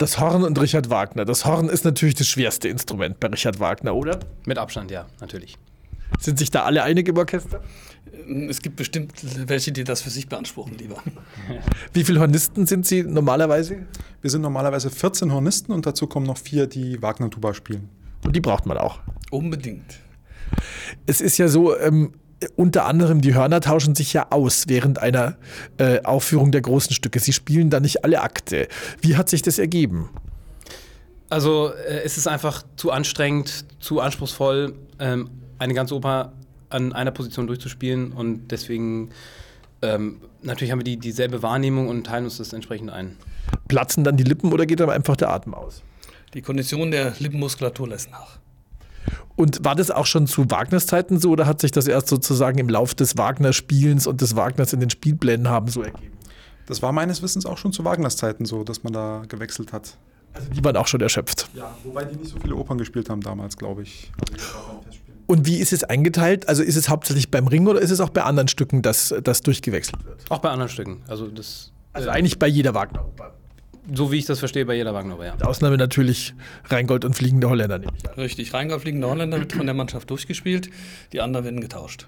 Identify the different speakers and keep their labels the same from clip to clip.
Speaker 1: Das Horn und Richard Wagner. Das Horn ist natürlich das schwerste Instrument bei Richard Wagner, oder?
Speaker 2: Mit Abstand, ja, natürlich.
Speaker 1: Sind sich da alle einig im Orchester?
Speaker 3: Es gibt bestimmt welche, die das für sich beanspruchen, lieber.
Speaker 1: Wie viele Hornisten sind Sie normalerweise?
Speaker 4: Wir sind normalerweise 14 Hornisten und dazu kommen noch vier, die Wagner-Tuba spielen.
Speaker 1: Und die braucht man auch.
Speaker 3: Unbedingt.
Speaker 1: Es ist ja so, ähm, unter anderem die Hörner tauschen sich ja aus während einer äh, Aufführung der großen Stücke. Sie spielen da nicht alle Akte. Wie hat sich das ergeben?
Speaker 2: Also äh, es ist einfach zu anstrengend, zu anspruchsvoll, ähm, eine ganze Oper an einer Position durchzuspielen und deswegen ähm, natürlich haben wir die, dieselbe Wahrnehmung und teilen uns das entsprechend ein.
Speaker 1: Platzen dann die Lippen oder geht dann einfach der Atem aus?
Speaker 3: Die Kondition der Lippenmuskulatur lässt nach.
Speaker 1: Und war das auch schon zu Wagners Zeiten so oder hat sich das erst sozusagen im Lauf des Wagner-Spielens und des Wagners in den Spielplänen haben so ergeben?
Speaker 4: Das war meines Wissens auch schon zu Wagners Zeiten so, dass man da gewechselt hat.
Speaker 1: Also die waren auch schon erschöpft.
Speaker 4: Ja, wobei die nicht so viele Opern gespielt haben damals, glaube ich.
Speaker 1: Und wie ist es eingeteilt? Also ist es hauptsächlich beim Ring oder ist es auch bei anderen Stücken, dass das durchgewechselt wird?
Speaker 2: Auch bei anderen Stücken. Also, das,
Speaker 1: also äh, eigentlich bei jeder Wagner-Oper.
Speaker 2: So wie ich das verstehe, bei jeder Wagner, ja.
Speaker 1: Ausnahme natürlich Rheingold und Fliegende Holländer, nehme ich
Speaker 3: an. Richtig, Rheingold, Fliegende Holländer wird von der Mannschaft durchgespielt, die anderen werden getauscht.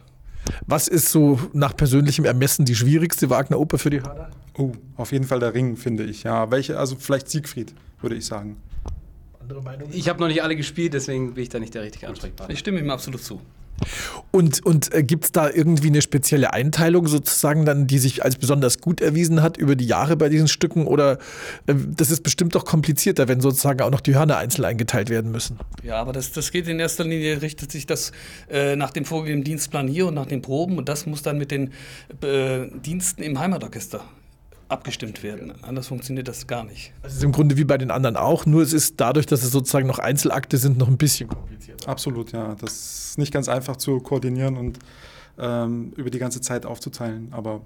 Speaker 1: Was ist so nach persönlichem Ermessen die schwierigste Wagner-Oper für die Hörner?
Speaker 4: Oh, auf jeden Fall der Ring, finde ich. Ja, welche, also vielleicht Siegfried, würde ich sagen.
Speaker 2: Andere Meinung? Ich habe noch nicht alle gespielt, deswegen bin ich da nicht der richtige Ansprechpartner.
Speaker 3: Ich stimme ihm absolut zu.
Speaker 1: Und, und äh, gibt es da irgendwie eine spezielle Einteilung sozusagen dann, die sich als besonders gut erwiesen hat über die Jahre bei diesen Stücken? Oder äh, das ist bestimmt doch komplizierter, wenn sozusagen auch noch die Hörner einzeln eingeteilt werden müssen?
Speaker 3: Ja, aber das, das geht in erster Linie, richtet sich das äh, nach dem vorgegebenen Dienstplan hier und nach den Proben und das muss dann mit den äh, Diensten im Heimatorchester abgestimmt werden. Anders funktioniert das gar nicht.
Speaker 1: Also es ist im Grunde wie bei den anderen auch, nur es ist dadurch, dass es sozusagen noch Einzelakte sind, noch ein bisschen komplizierter.
Speaker 4: Absolut, ja. Das ist nicht ganz einfach zu koordinieren und ähm, über die ganze Zeit aufzuteilen. Aber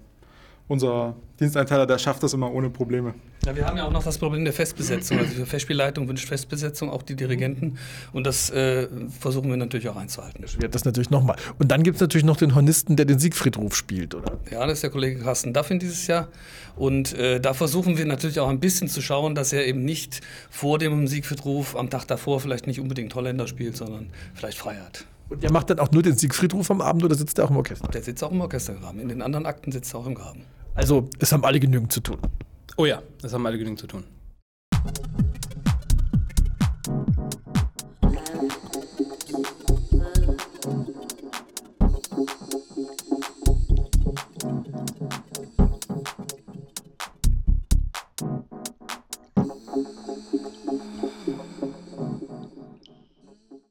Speaker 4: unser Diensteinteiler, der schafft das immer ohne Probleme.
Speaker 3: Ja, wir haben ja auch noch das Problem der Festbesetzung. Also die Festspielleitung wünscht Festbesetzung, auch die Dirigenten. Und das äh, versuchen wir natürlich auch einzuhalten.
Speaker 1: Das das natürlich nochmal. Und dann gibt es natürlich noch den Hornisten, der den Siegfriedruf spielt, oder?
Speaker 3: Ja, das ist der Kollege Carsten Daffin dieses Jahr. Und äh, da versuchen wir natürlich auch ein bisschen zu schauen, dass er eben nicht vor dem Siegfriedruf am Tag davor vielleicht nicht unbedingt Holländer spielt, sondern vielleicht Freiheit.
Speaker 1: Und der macht dann auch nur den Siegfriedruf am Abend oder sitzt er auch im Orchester?
Speaker 3: Der sitzt auch im Orchestergraben. In den anderen Akten sitzt er auch im Graben.
Speaker 1: Also es haben alle genügend zu tun.
Speaker 2: Oh ja, es haben alle genügend zu tun.